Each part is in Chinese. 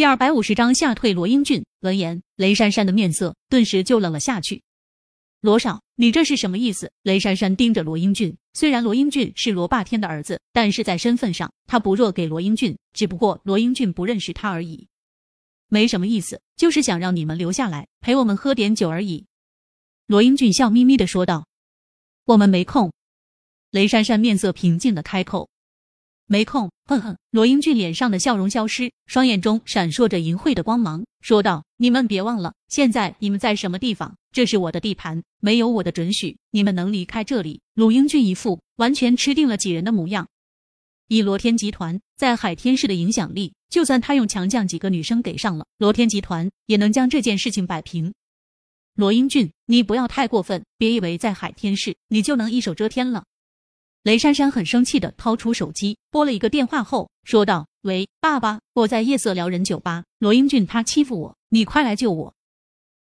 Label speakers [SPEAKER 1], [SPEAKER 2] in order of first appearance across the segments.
[SPEAKER 1] 第二百五十章吓退罗英俊。闻言，雷珊珊的面色顿时就冷了下去。罗少，你这是什么意思？雷珊珊盯着罗英俊。虽然罗英俊是罗霸天的儿子，但是在身份上他不弱给罗英俊，只不过罗英俊不认识他而已。没什么意思，就是想让你们留下来陪我们喝点酒而已。罗英俊笑眯眯的说道：“我们没空。”雷珊珊面色平静的开口：“没空。”哼哼，罗英俊脸上的笑容消失，双眼中闪烁着淫秽的光芒，说道：“你们别忘了，现在你们在什么地方？这是我的地盘，没有我的准许，你们能离开这里？”罗英俊一副完全吃定了几人的模样。以罗天集团在海天市的影响力，就算他用强将几个女生给上了，罗天集团也能将这件事情摆平。罗英俊，你不要太过分，别以为在海天市你就能一手遮天了。雷珊珊很生气的掏出手机，拨了一个电话后说道：“喂，爸爸，我在夜色撩人酒吧，罗英俊他欺负我，你快来救我！”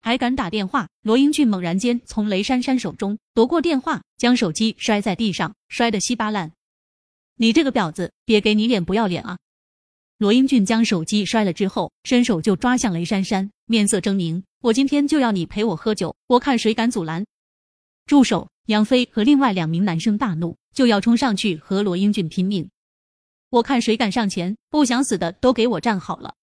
[SPEAKER 1] 还敢打电话？罗英俊猛然间从雷珊珊手中夺过电话，将手机摔在地上，摔得稀巴烂。你这个婊子，别给你脸不要脸啊！罗英俊将手机摔了之后，伸手就抓向雷珊珊，面色狰狞：“我今天就要你陪我喝酒，我看谁敢阻拦！”住手！杨飞和另外两名男生大怒。就要冲上去和罗英俊拼命，我看谁敢上前！不想死的都给我站好了！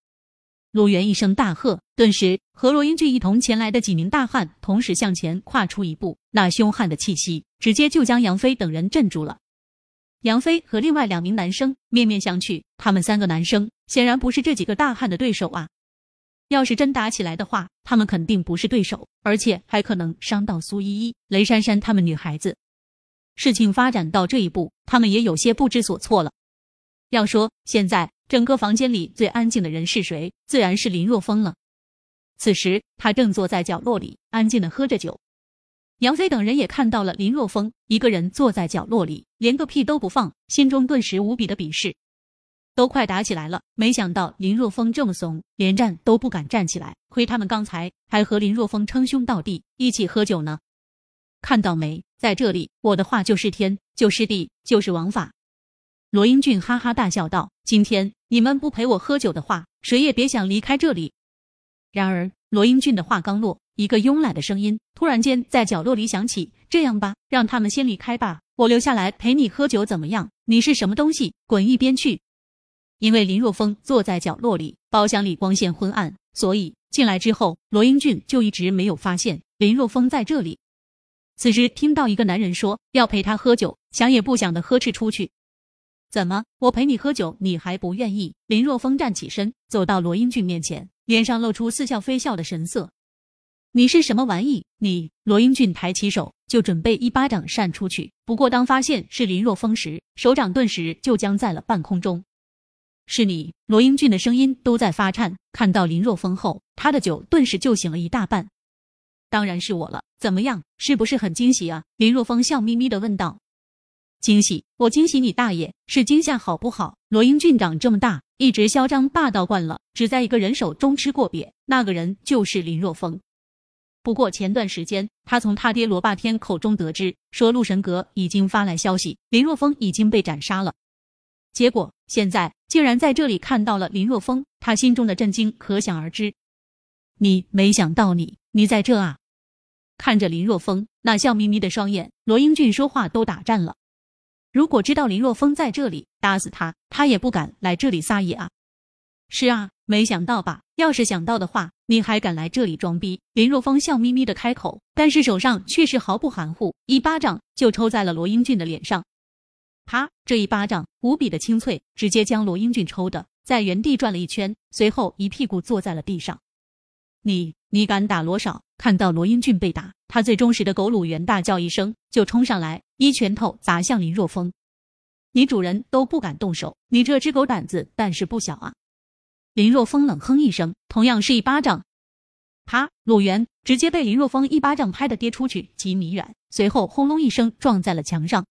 [SPEAKER 1] 陆源一声大喝，顿时和罗英俊一同前来的几名大汉同时向前跨出一步，那凶悍的气息直接就将杨飞等人镇住了。杨飞和另外两名男生面面相觑，他们三个男生显然不是这几个大汉的对手啊！要是真打起来的话，他们肯定不是对手，而且还可能伤到苏依依、雷珊珊他们女孩子。事情发展到这一步，他们也有些不知所措了。要说现在整个房间里最安静的人是谁，自然是林若风了。此时他正坐在角落里，安静的喝着酒。杨飞等人也看到了林若风一个人坐在角落里，连个屁都不放，心中顿时无比的鄙视。都快打起来了，没想到林若风这么怂，连站都不敢站起来。亏他们刚才还和林若风称兄道弟，一起喝酒呢。看到没？在这里，我的话就是天，就是地，就是王法。罗英俊哈哈大笑道：“今天你们不陪我喝酒的话，谁也别想离开这里。”然而，罗英俊的话刚落，一个慵懒的声音突然间在角落里响起：“这样吧，让他们先离开吧，我留下来陪你喝酒，怎么样？你是什么东西？滚一边去！”因为林若风坐在角落里，包厢里光线昏暗，所以进来之后，罗英俊就一直没有发现林若风在这里。此时听到一个男人说要陪他喝酒，想也不想的呵斥出去。怎么，我陪你喝酒，你还不愿意？林若风站起身，走到罗英俊面前，脸上露出似笑非笑的神色。你是什么玩意？你！罗英俊抬起手就准备一巴掌扇出去，不过当发现是林若风时，手掌顿时就僵在了半空中。是你！罗英俊的声音都在发颤。看到林若风后，他的酒顿时就醒了一大半。当然是我了，怎么样，是不是很惊喜啊？林若风笑眯眯的问道。惊喜？我惊喜你大爷！是惊吓好不好？罗英俊长这么大，一直嚣张霸道惯了，只在一个人手中吃过瘪，那个人就是林若风。不过前段时间，他从他爹罗霸天口中得知，说陆神阁已经发来消息，林若风已经被斩杀了。结果现在竟然在这里看到了林若风，他心中的震惊可想而知。你没想到你。你在这啊？看着林若风那笑眯眯的双眼，罗英俊说话都打颤了。如果知道林若风在这里，打死他，他也不敢来这里撒野啊。是啊，没想到吧？要是想到的话，你还敢来这里装逼？林若风笑眯眯的开口，但是手上却是毫不含糊，一巴掌就抽在了罗英俊的脸上。啪！这一巴掌无比的清脆，直接将罗英俊抽的在原地转了一圈，随后一屁股坐在了地上。你你敢打罗少？看到罗英俊被打，他最忠实的狗鲁元大叫一声，就冲上来，一拳头砸向林若风。你主人都不敢动手，你这只狗胆子但是不小啊！林若风冷哼一声，同样是一巴掌，啪！鲁元直接被林若风一巴掌拍的跌出去几米远，随后轰隆一声撞在了墙上。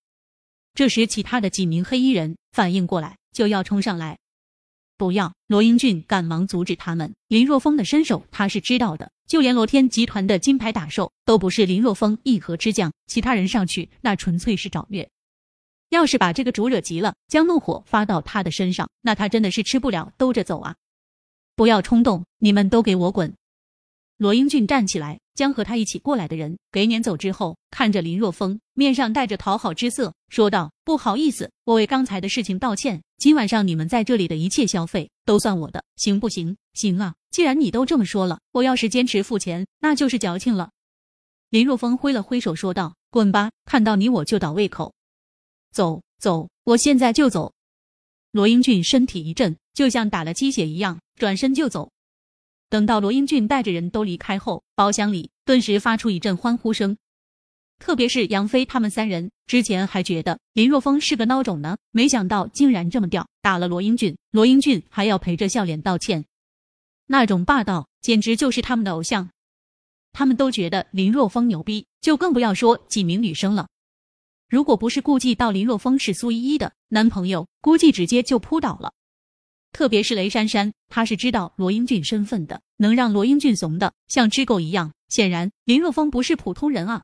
[SPEAKER 1] 这时，其他的几名黑衣人反应过来，就要冲上来。不要！罗英俊赶忙阻止他们。林若风的身手他是知道的，就连罗天集团的金牌打手都不是林若风一合之将，其他人上去那纯粹是找虐。要是把这个主惹急了，将怒火发到他的身上，那他真的是吃不了兜着走啊！不要冲动，你们都给我滚！罗英俊站起来，将和他一起过来的人给撵走之后，看着林若风，面上带着讨好之色，说道：“不好意思，我为刚才的事情道歉。今晚上你们在这里的一切消费都算我的，行不行？行啊，既然你都这么说了，我要是坚持付钱，那就是矫情了。”林若风挥了挥手说道：“滚吧，看到你我就倒胃口。走走，我现在就走。”罗英俊身体一震，就像打了鸡血一样，转身就走。等到罗英俊带着人都离开后，包厢里顿时发出一阵欢呼声。特别是杨飞他们三人，之前还觉得林若风是个孬种呢，没想到竟然这么吊，打了罗英俊，罗英俊还要陪着笑脸道歉，那种霸道简直就是他们的偶像。他们都觉得林若风牛逼，就更不要说几名女生了。如果不是顾忌到林若风是苏依依的男朋友，估计直接就扑倒了。特别是雷珊珊，她是知道罗英俊身份的，能让罗英俊怂的像只狗一样。显然，林若风不是普通人啊。